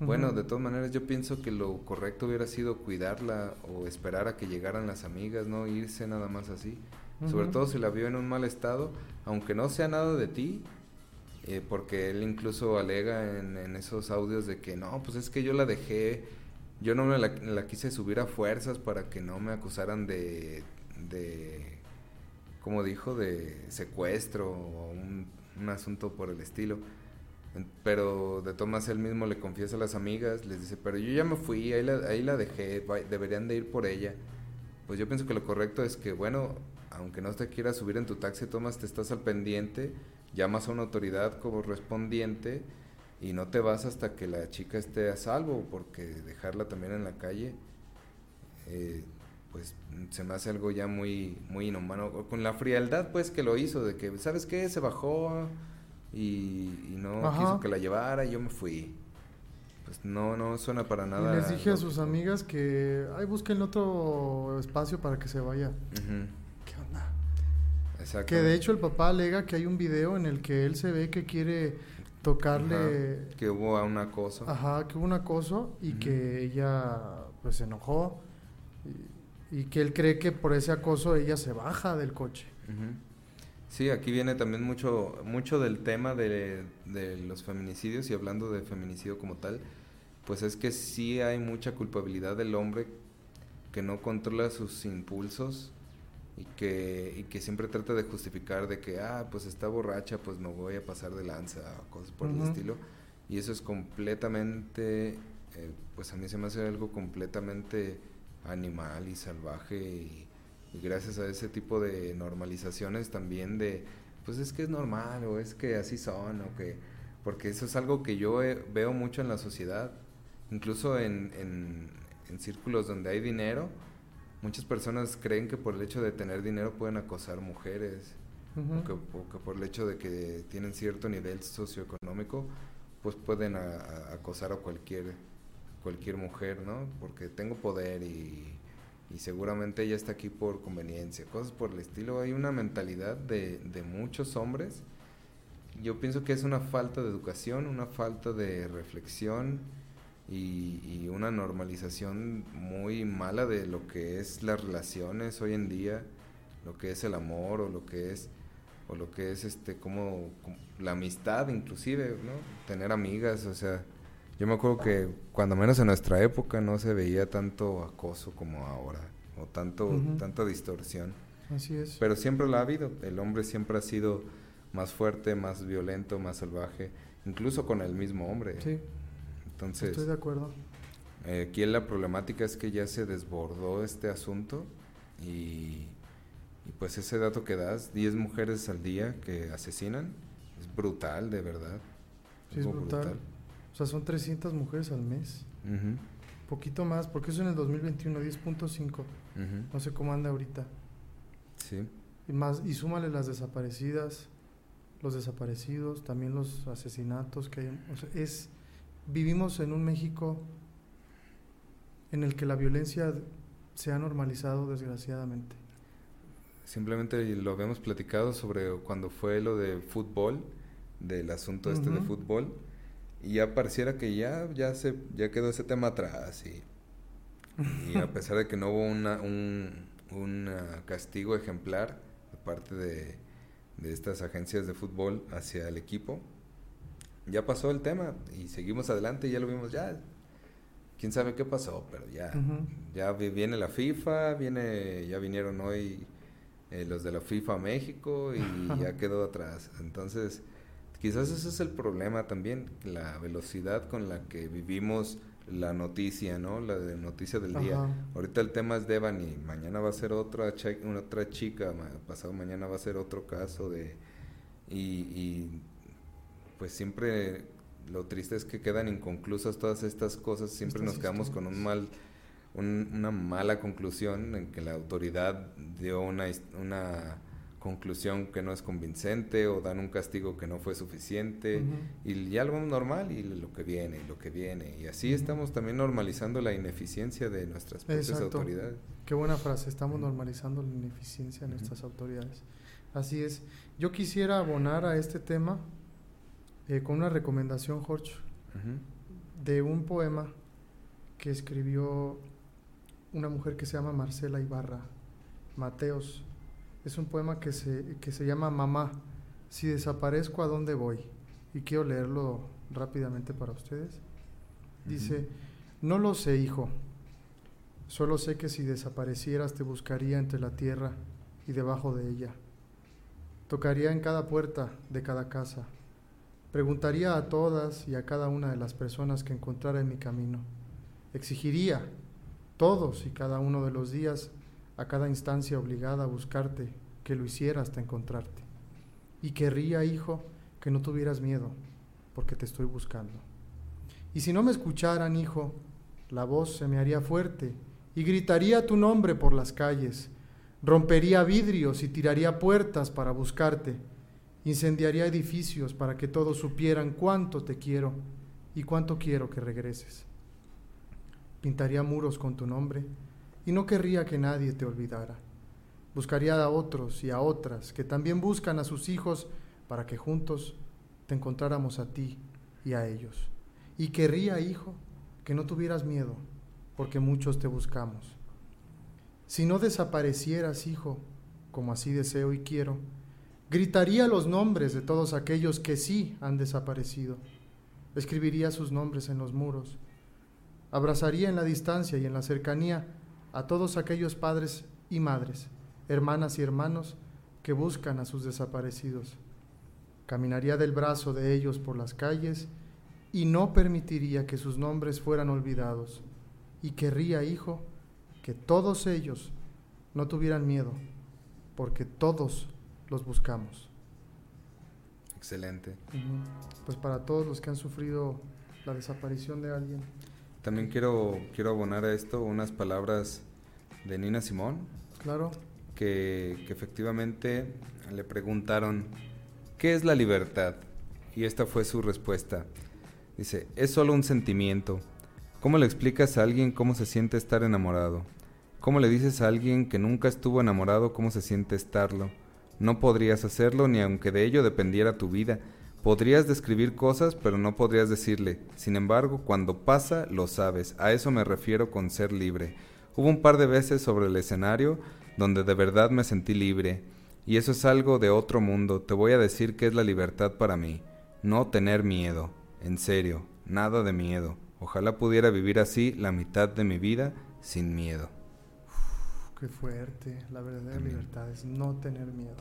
Bueno, de todas maneras yo pienso que lo correcto hubiera sido cuidarla o esperar a que llegaran las amigas, no irse nada más así. Sobre todo si la vio en un mal estado, aunque no sea nada de ti, eh, porque él incluso alega en, en, esos audios de que no, pues es que yo la dejé, yo no me la, la quise subir a fuerzas para que no me acusaran de, de como dijo, de secuestro o un, un asunto por el estilo. Pero de Tomás él mismo le confiesa a las amigas, les dice, pero yo ya me fui, ahí la, ahí la dejé, deberían de ir por ella. Pues yo pienso que lo correcto es que, bueno, aunque no te quieras subir en tu taxi, Tomás, te estás al pendiente, llamas a una autoridad correspondiente y no te vas hasta que la chica esté a salvo, porque dejarla también en la calle, eh, pues se me hace algo ya muy, muy inhumano. Con la frialdad, pues, que lo hizo, de que, ¿sabes qué? Se bajó y, y no Ajá. quiso que la llevara y yo me fui. Pues no, no suena para nada. Y les dije a sus amigas que, ay, busquen otro espacio para que se vaya. ¿Qué onda? Que de hecho el papá alega que hay un video en el que él se ve que quiere tocarle... Ajá. Que hubo un acoso. Ajá, que hubo un acoso y que ella pues se enojó y, que él cree que por ese acoso ella se baja del coche. Sí, aquí viene también mucho, mucho del tema de, de, los feminicidios y hablando de feminicidio como tal, pues es que sí hay mucha culpabilidad del hombre que no controla sus impulsos y que, y que siempre trata de justificar de que, ah, pues está borracha, pues me voy a pasar de lanza o cosas por uh -huh. el estilo. Y eso es completamente, eh, pues a mí se me hace algo completamente animal y salvaje y y gracias a ese tipo de normalizaciones también de, pues es que es normal o es que así son o que, porque eso es algo que yo he, veo mucho en la sociedad, incluso en, en, en, círculos donde hay dinero, muchas personas creen que por el hecho de tener dinero pueden acosar mujeres. Uh -huh. o, que, o, que, por el hecho de que tienen cierto nivel socioeconómico, pues pueden a, a acosar a cualquier cualquier mujer, ¿no? Porque tengo poder y y seguramente ella está aquí por conveniencia, cosas por el estilo. Hay una mentalidad de, de muchos hombres. Yo pienso que es una falta de educación, una falta de reflexión y, y, una normalización muy mala de lo que es las relaciones hoy en día, lo que es el amor o lo que es o lo que es este como, como la amistad inclusive, ¿no? Tener amigas, o sea, yo me acuerdo que cuando menos en nuestra época no se veía tanto acoso como ahora, o tanto, uh -huh. tanta distorsión. Así es. Pero siempre lo ha habido. El hombre siempre ha sido más fuerte, más violento, más salvaje, incluso con el mismo hombre. Sí. Entonces. Estoy de acuerdo. Eh, aquí la problemática es que ya se desbordó este asunto y, y pues ese dato que das, 10 mujeres al día que asesinan, es brutal, de verdad. Sí, es brutal. brutal. O sea, son 300 mujeres al mes. Uh -huh. Poquito más, porque eso en el 2021, 10.5. Uh -huh. No sé cómo anda ahorita. Sí. Y, más, y súmale las desaparecidas, los desaparecidos, también los asesinatos que hay. O sea, es, vivimos en un México en el que la violencia se ha normalizado desgraciadamente. Simplemente lo habíamos platicado sobre cuando fue lo de fútbol, del asunto uh -huh. este de fútbol y ya pareciera que ya, ya, se, ya quedó ese tema atrás y, y a pesar de que no hubo una, un, un uh, castigo ejemplar de parte de, de, estas agencias de fútbol hacia el equipo, ya pasó el tema y seguimos adelante y ya lo vimos ya. Quién sabe qué pasó, pero ya, uh -huh. ya viene la FIFA, viene, ya vinieron hoy eh, los de la FIFA a México y ya quedó atrás. Entonces, Quizás ese es el problema también, la velocidad con la que vivimos la noticia, ¿no? La de noticia del día. Ahorita el tema es Devani, mañana va a ser otra, otra chica, pasado mañana va a ser otro caso de... Y, y pues siempre lo triste es que quedan inconclusas todas estas cosas, siempre nos quedamos con un mal, un, una mala conclusión en que la autoridad dio una, una conclusión que no es convincente o dan un castigo que no fue suficiente y ya lo vemos normal y lo que viene y lo que viene y así estamos también normalizando la ineficiencia de nuestras propias Exacto. autoridades. Qué buena frase, estamos normalizando la ineficiencia de nuestras autoridades. Así es. Yo quisiera abonar a este tema eh, con una recomendación, Jorge, de un poema que escribió una mujer que se llama Marcela Ibarra, Mateos. Es un poema que se, que se llama Mamá, si desaparezco, ¿a dónde voy? Y quiero leerlo rápidamente para ustedes. Dice, no lo sé, hijo. Solo sé que si desaparecieras te buscaría entre la tierra y debajo de ella. Tocaría en cada puerta de cada casa. Preguntaría a todas y a cada una de las personas que encontrara en mi camino. Exigiría todos y cada uno de los días a cada instancia obligada a buscarte que lo hiciera hasta encontrarte. Y querría, hijo, que no tuvieras miedo, porque te estoy buscando. Y si no me escucharan, hijo, la voz se me haría fuerte y gritaría tu nombre por las calles, rompería vidrios y tiraría puertas para buscarte, incendiaría edificios para que todos supieran cuánto te quiero y cuánto quiero que regreses. Pintaría muros con tu nombre y no querría que nadie te olvidara. Buscaría a otros y a otras que también buscan a sus hijos para que juntos te encontráramos a ti y a ellos. Y querría, hijo, que no tuvieras miedo, porque muchos te buscamos. Si no desaparecieras, hijo, como así deseo y quiero, gritaría los nombres de todos aquellos que sí han desaparecido. Escribiría sus nombres en los muros. Abrazaría en la distancia y en la cercanía a todos aquellos padres y madres, hermanas y hermanos que buscan a sus desaparecidos. Caminaría del brazo de ellos por las calles y no permitiría que sus nombres fueran olvidados. Y querría, hijo, que todos ellos no tuvieran miedo, porque todos los buscamos. Excelente. Pues para todos los que han sufrido la desaparición de alguien. También quiero, quiero abonar a esto unas palabras de Nina Simón, Claro, que, que efectivamente le preguntaron, ¿qué es la libertad? Y esta fue su respuesta. Dice, es solo un sentimiento. ¿Cómo le explicas a alguien cómo se siente estar enamorado? ¿Cómo le dices a alguien que nunca estuvo enamorado cómo se siente estarlo? No podrías hacerlo ni aunque de ello dependiera tu vida. Podrías describir cosas, pero no podrías decirle. Sin embargo, cuando pasa, lo sabes. A eso me refiero con ser libre. Hubo un par de veces sobre el escenario donde de verdad me sentí libre. Y eso es algo de otro mundo. Te voy a decir que es la libertad para mí. No tener miedo. En serio, nada de miedo. Ojalá pudiera vivir así la mitad de mi vida sin miedo. qué fuerte. La verdadera También. libertad es no tener miedo.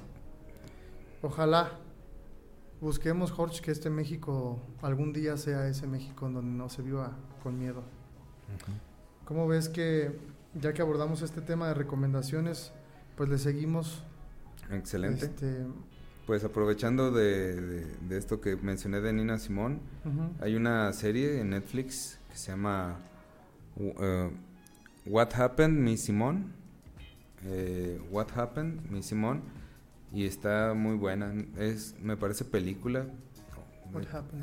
Ojalá busquemos, Jorge, que este México algún día sea ese México en donde no se viva con miedo. ¿Cómo ves que, ya que abordamos este tema de recomendaciones, pues le seguimos? Excelente. Este, Pues aprovechando de, de- de esto que mencioné de Nina Simón, ujú. hay una serie en Netflix que se llama uh, What Happened, Miss Simón. Eh, What Happened, Miss Simón. Y está muy buena. Es, me parece película.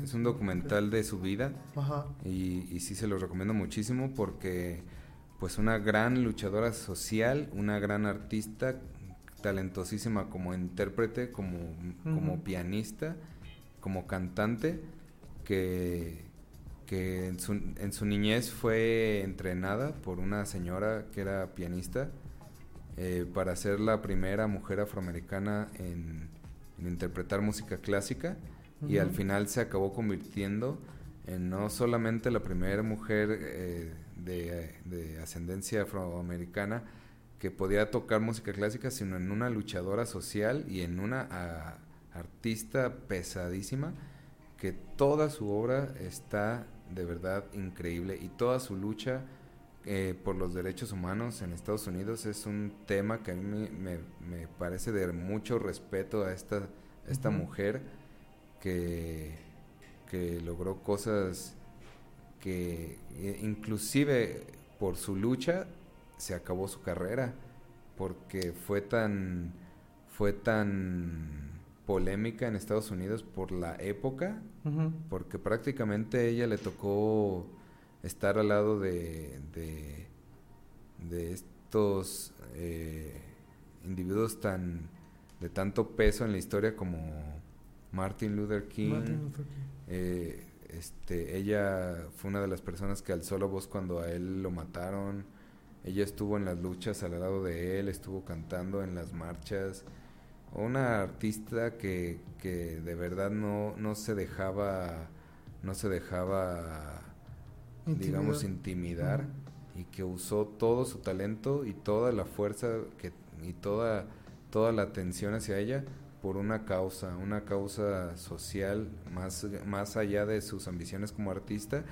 Es un documental de su vida. Ajá. Y, y sí se lo recomiendo muchísimo porque pues una gran luchadora social, una gran artista, talentosísima como intérprete, como, como pianista, como cantante, que, que en, su, en su niñez fue entrenada por una señora que era pianista eh, para ser la primera mujer afroamericana en, en interpretar música clásica y al final se acabó convirtiendo en no solamente la primera mujer eh, de, de ascendencia afroamericana que podía tocar música clásica, sino en una luchadora social y en una ah, artista pesadísima que toda su obra está de verdad increíble y toda su lucha eh, por los derechos humanos en Estados Unidos es un tema que a mí me, me- me parece de mucho respeto a esta, a esta mujer que, que logró cosas que eh, inclusive por su lucha se acabó su carrera porque fue tan fue tan polémica en Estados Unidos por la época, porque prácticamente ella le tocó estar al lado de, de, de estos eh, individuos tan de tanto peso en la historia como Martin Luther King. Martin Luther King. Eh, este, ella fue una de las personas que alzó la voz cuando a él lo mataron. Ella estuvo en las luchas al lado de él, estuvo cantando en las marchas. Una artista que, que de verdad no, no se dejaba, no se dejaba, digamos, Intimidar. y que usó todo su talento y toda la fuerza que, y toda, toda la atención hacia ella por una causa, una causa social más, más allá de sus ambiciones como artista.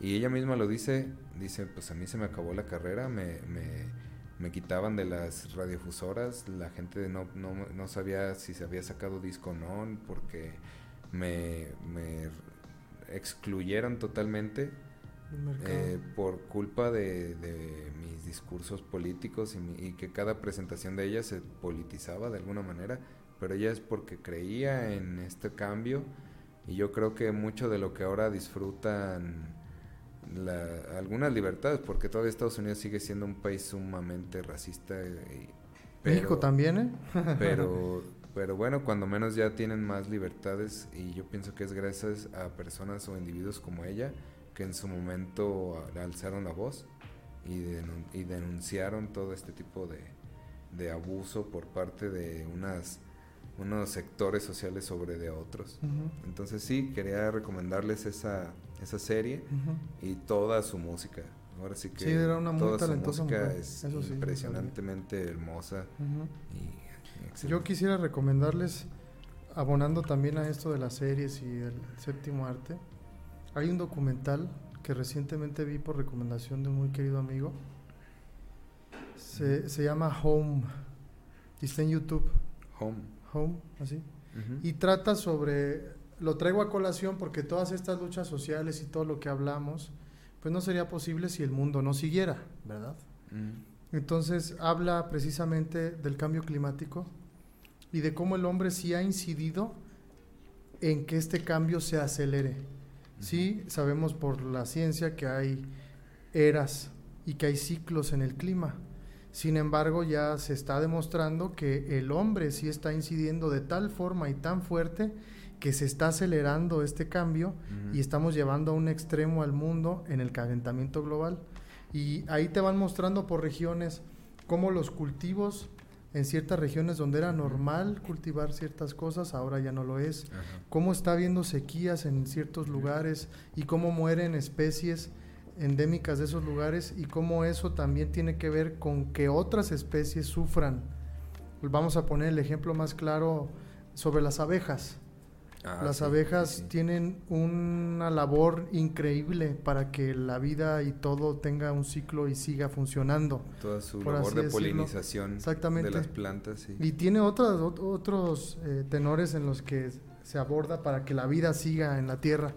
Y ella misma lo dice, dice, pues a mí se me acabó la carrera, me, me, me quitaban de las radiofusoras, la gente no, no, no sabía si se había sacado disco o no, porque me, me excluyeron totalmente. Eh, por culpa de, de mis discursos políticos y, mi- y que cada presentación de ella se politizaba de alguna manera, pero ella es porque creía en este cambio y yo creo que mucho de lo que ahora disfrutan la- algunas libertades, porque todavía Estados Unidos sigue siendo un país sumamente racista. y- México pero- también, ¿eh? pero, pero bueno, cuando menos ya tienen más libertades y yo pienso que es gracias a personas o individuos como ella que en su momento alzaron la voz y, denun- y denunciaron todo este tipo de, de abuso por parte de unas unos sectores sociales sobre de otros. Ujú, Entonces sí, quería recomendarles esa, esa serie ujú. y toda su música. Ahora sí que Sí, era una muy toda su talentosa música mujer, es eso sí, impresionantemente hermosa Ujú. y excelente. Yo quisiera recomendarles, abonando también a esto de las series y el séptimo arte, hay un documental que recientemente vi por recomendación de un muy querido amigo. Se, se llama Home y está en YouTube. Home. Home, así. Y trata sobre, lo traigo a colación porque todas estas luchas sociales y todo lo que hablamos, pues no sería posible si el mundo no siguiera, ¿verdad? Entonces habla precisamente del cambio climático y de cómo el hombre sí ha incidido en que este cambio se acelere. Sí, sabemos por la ciencia que hay eras y que hay ciclos en el clima. Sin embargo, ya se está demostrando que el hombre sí está incidiendo de tal forma y tan fuerte que se está acelerando este cambio y estamos llevando a un extremo al mundo en el calentamiento global. Y ahí te van mostrando por regiones cómo los cultivos en ciertas regiones donde era normal cultivar ciertas cosas, ahora ya no lo es. Ajá. Cómo está habiendo sequías en ciertos lugares y cómo mueren especies endémicas de esos lugares y cómo eso también tiene que ver con que otras especies sufran. Vamos a poner el ejemplo más claro sobre las abejas. Ah, Las sí, abejas sí, tienen una labor increíble para que la vida y todo tenga un ciclo y siga funcionando. Toda su labor de decirlo. polinización Exactamente. de las plantas. Sí. Y tiene otras, ot- otros eh, tenores en los que se aborda para que la vida siga en la Tierra.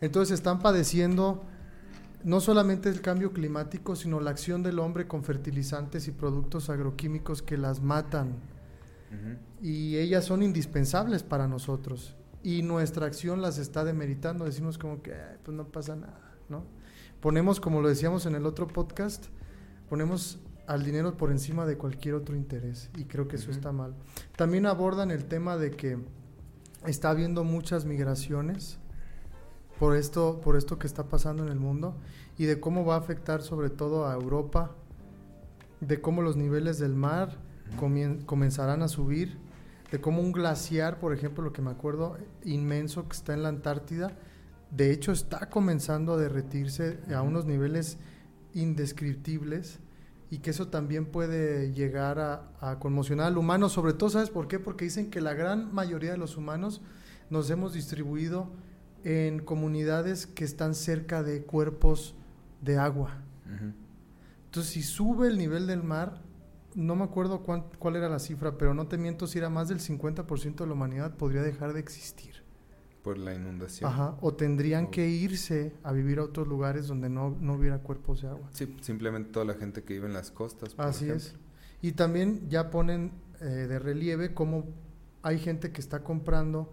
Entonces están padeciendo no solamente el cambio climático, sino la acción del hombre con fertilizantes y productos agroquímicos que las matan. Ujú. y ellas son indispensables para nosotros. Y nuestra acción las está demeritando. Decimos como que "Ay, pues no pasa nada no ponemos como lo decíamos en el otro podcast ponemos al dinero por encima de cualquier otro interés. Y creo que eso Ujú. está mal. También abordan el tema de que está habiendo muchas migraciones por esto por esto que está pasando en el mundo y de cómo va a afectar sobre todo a Europa de cómo los niveles del mar comien- comenzarán a subir, de cómo un glaciar, por ejemplo, lo que me acuerdo, inmenso que está en la Antártida, de hecho está comenzando a derretirse a unos niveles indescriptibles y que eso también puede llegar a, a conmocionar al humano, sobre todo, ¿sabes por qué? Porque dicen que la gran mayoría de los humanos nos hemos distribuido en comunidades que están cerca de cuerpos de agua. Entonces, si sube el nivel del mar, no me acuerdo cuán- cuál era la cifra, pero no te miento, si era más del 50% de la humanidad podría dejar de existir. Por la inundación. Ajá, o tendrían que irse a vivir a otros lugares donde no, no hubiera cuerpos de agua. Sí, simplemente toda la gente que vive en las costas. por Así ejemplo. es. Y también ya ponen eh, de relieve cómo hay gente que está comprando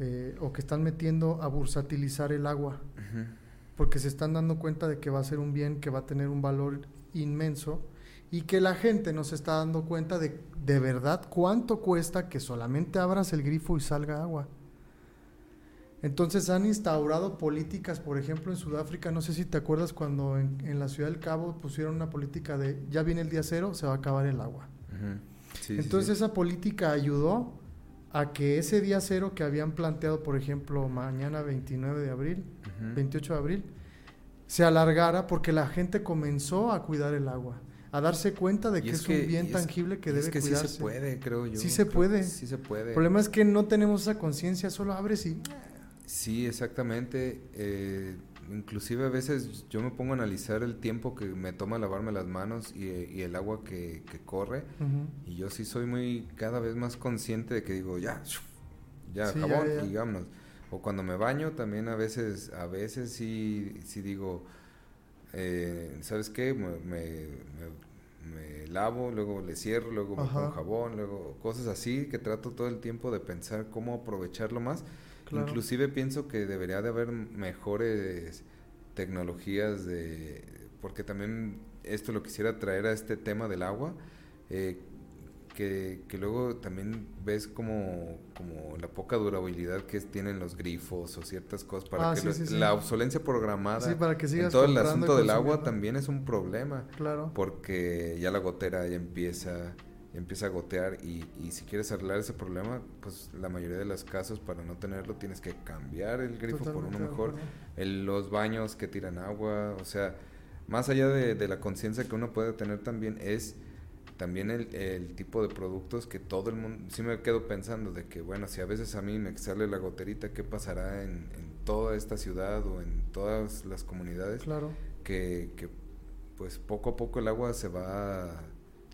eh, o que están metiendo a bursatilizar el agua, porque se están dando cuenta de que va a ser un bien que va a tener un valor inmenso y que la gente no se está dando cuenta de de verdad cuánto cuesta que solamente abras el grifo y salga agua. Entonces han instaurado políticas, por ejemplo en Sudáfrica, no sé si te acuerdas cuando en, en la ciudad del Cabo pusieron una política de ya viene el día cero, se va a acabar el agua. Sí, Entonces sí. esa política ayudó a que ese día cero que habían planteado, por ejemplo, mañana 29 de abril, Ujú. 28 de abril, se alargara porque la gente comenzó a cuidar el agua, a darse cuenta de que es, que- un bien tangible que debe es que cuidarse. sí se puede, creo yo. Sí se puede. Sí se puede. El problema es que no tenemos esa conciencia, solo abres y Sí, exactamente. Eh, inclusive a veces yo me pongo a analizar el tiempo que me toma lavarme las manos y, y el agua que, que corre. Y yo sí soy muy cada vez más consciente de que digo, ya, ya, Sí, ya, jabón ya. y vámonos. O cuando me baño también a veces, a veces sí, sí digo, eh, ¿sabes qué? Me, me- lavo, luego le cierro, luego me Ajá. pongo jabón, luego cosas así que trato todo el tiempo de pensar cómo aprovecharlo más. Claro. Inclusive pienso que debería de haber mejores tecnologías de porque también esto lo quisiera traer a este tema del agua eh, que, que luego también ves como, como la poca durabilidad que tienen los grifos o ciertas cosas para Ah, que sí, lo- sí, sí. la obsolencia programada Sí, para que sigas en todo el asunto del agua también es un problema Claro. porque ya la gotera ya empieza ya empieza a gotear y, y si quieres arreglar ese problema pues la mayoría de los casos para no tenerlo tienes que cambiar el grifo por uno mejor el- los baños que tiran agua o sea más allá de, de la conciencia que uno puede tener también es también el, el tipo de productos que todo el mundo sí me quedo pensando de que bueno si a veces a mí me sale la goterita qué pasará en, en toda esta ciudad o en todas las comunidades Claro. que, que, pues poco a poco el agua se va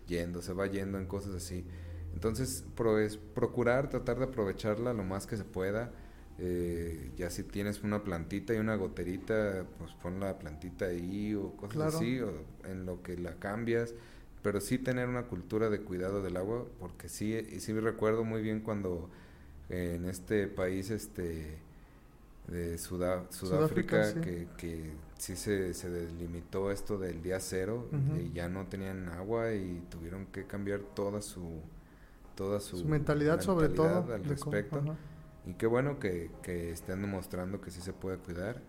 yendo, se va yendo en cosas así. Entonces, pro, es procurar tratar de aprovecharla lo más que se pueda. Eh, ya si tienes una plantita y una goterita, pues pon la plantita ahí o cosas Claro. así, o en lo que la cambias. Pero sí tener una cultura de cuidado del agua, porque sí, y sí recuerdo muy bien cuando eh, en este país, este de Sudá- Sudáfrica, Sudáfrica, sí. que, que sí se, se delimitó esto del día cero y ya no tenían agua y tuvieron que cambiar toda su toda su, Su mentalidad sobre todo. al cómo- respecto y qué bueno que, que estén demostrando que sí se puede cuidar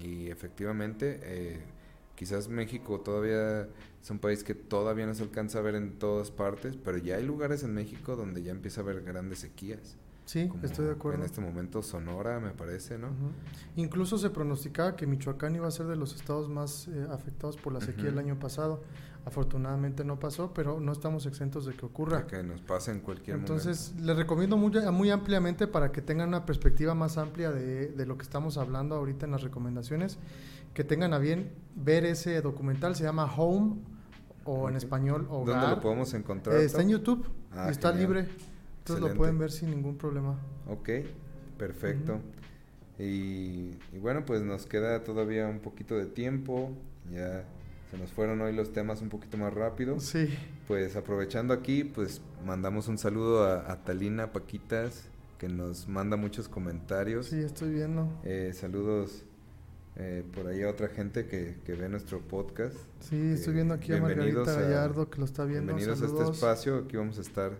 y efectivamente eh, quizás México todavía es un país que todavía no se alcanza a ver en todas partes pero ya hay lugares en México donde ya empieza a haber grandes sequías Sí, como estoy de acuerdo. en este momento Sonora me parece no Ujú. Incluso se pronosticaba que Michoacán iba a ser de los estados más eh, afectados por la sequía el Ujú. año pasado. Afortunadamente no pasó, pero no estamos exentos de que ocurra. que nos pase en cualquier Entonces, les recomiendo muy, muy ampliamente para que tengan una perspectiva más amplia de, de lo que estamos hablando ahorita en las recomendaciones, que tengan a bien ver ese documental, se llama Home o en español. Hogar. ¿dónde lo podemos encontrar? Eh, está en? YouTube Ah, está genial. libre. Entonces lo pueden ver sin ningún problema. Ok, perfecto. y, y bueno, pues nos queda todavía un poquito de tiempo. Ya se nos fueron hoy los temas un poquito más rápido. Sí, Pues aprovechando aquí, pues mandamos un saludo a, a Talina Paquitas, que nos manda muchos comentarios. sí, estoy viendo. Eh, saludos eh, por ahí a otra gente que, que ve nuestro podcast. Sí, estoy viendo aquí a Margarita a- Gallardo que lo está viendo. Bienvenidos a este espacio. Aquí vamos a estar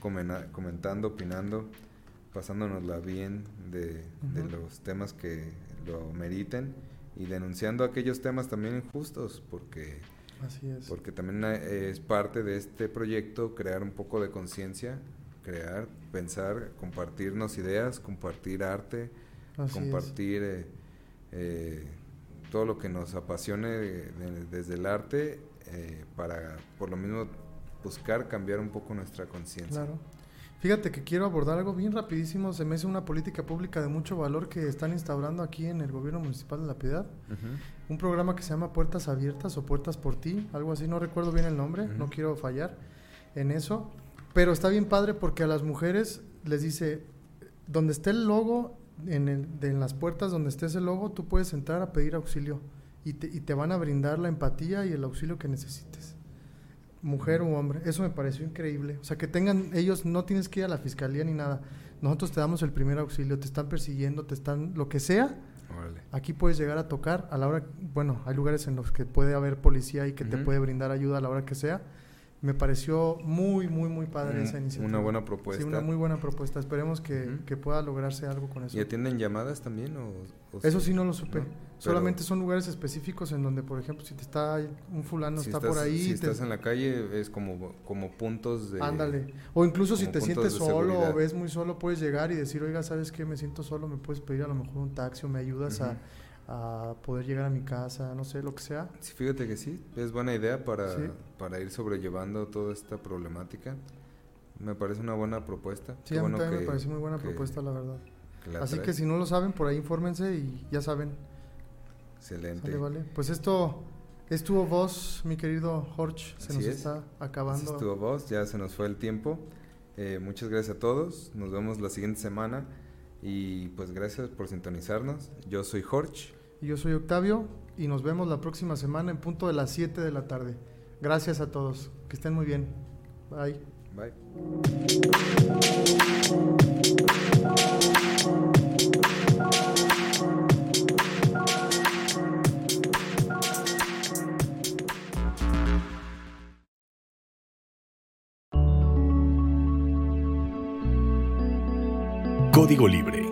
comena- comentando, opinando, pasándonosla bien de, los temas que lo meriten y denunciando aquellos temas también injustos, porque, Así es. porque también eh, es parte de este proyecto crear un poco de conciencia, crear, pensar, compartirnos ideas, compartir arte, Así compartir eh, eh, todo lo que nos apasione de- de- desde el arte eh, para por lo mismo buscar cambiar un poco nuestra conciencia. Claro. Fíjate que quiero abordar algo bien rapidísimo. Se me hace una política pública de mucho valor que están instaurando aquí en el gobierno municipal de La Piedad. Un programa que se llama Puertas Abiertas o Puertas por Ti, algo así, no recuerdo bien el nombre, no quiero fallar en eso. Pero está bien padre porque a las mujeres les dice, donde esté el logo, en, el- de- en las puertas donde esté ese logo, tú puedes entrar a pedir auxilio y te, y te van a brindar la empatía y el auxilio que necesites. mujer u hombre. Eso me pareció increíble. O sea, que tengan, ellos no tienes que ir a la fiscalía ni nada. Nosotros te damos el primer auxilio, te están persiguiendo, te están, lo que sea. Órale. Aquí puedes llegar a tocar a la hora, bueno, hay lugares en los que puede haber policía y que te puede brindar ayuda a la hora que sea. Me pareció muy, muy, muy padre esa iniciativa. una buena propuesta. Sí, una muy buena propuesta. Esperemos que, que pueda lograrse algo con eso. ¿Y atienden llamadas también? O, o Eso sí no lo supe. ¿No? Solamente son lugares específicos en donde, por ejemplo, si te está un fulano si está estás, por ahí, Si te- estás en la calle es como, como puntos de... ándale. O incluso si te sientes solo seguridad. o ves muy solo, puedes llegar y decir, oiga, ¿sabes qué? Me siento solo, me puedes pedir a lo mejor un taxi o me ayudas a, poder llegar a mi casa, no sé, lo que sea. Sí, fíjate que sí, es buena idea para, Sí. para ir sobrellevando toda esta problemática. Me parece una buena propuesta. Sí, Qué a mí bueno también que- me pareció muy buena que- propuesta, la verdad. la Así que si no lo saben, por ahí infórmense y ya saben. Excelente. Sale, vale. Pues esto estuvo vos, mi querido Jorge. Se Así nos es. está acabando. estuvo vos, ya se nos fue el tiempo. Eh, muchas gracias a todos. Nos vemos la siguiente semana. Y pues gracias por sintonizarnos. Yo soy Jorge. Y yo soy Octavio y nos vemos la próxima semana en punto de las 7 de la tarde. Gracias a todos. Que estén muy bien. Bye. Bye. Código Libre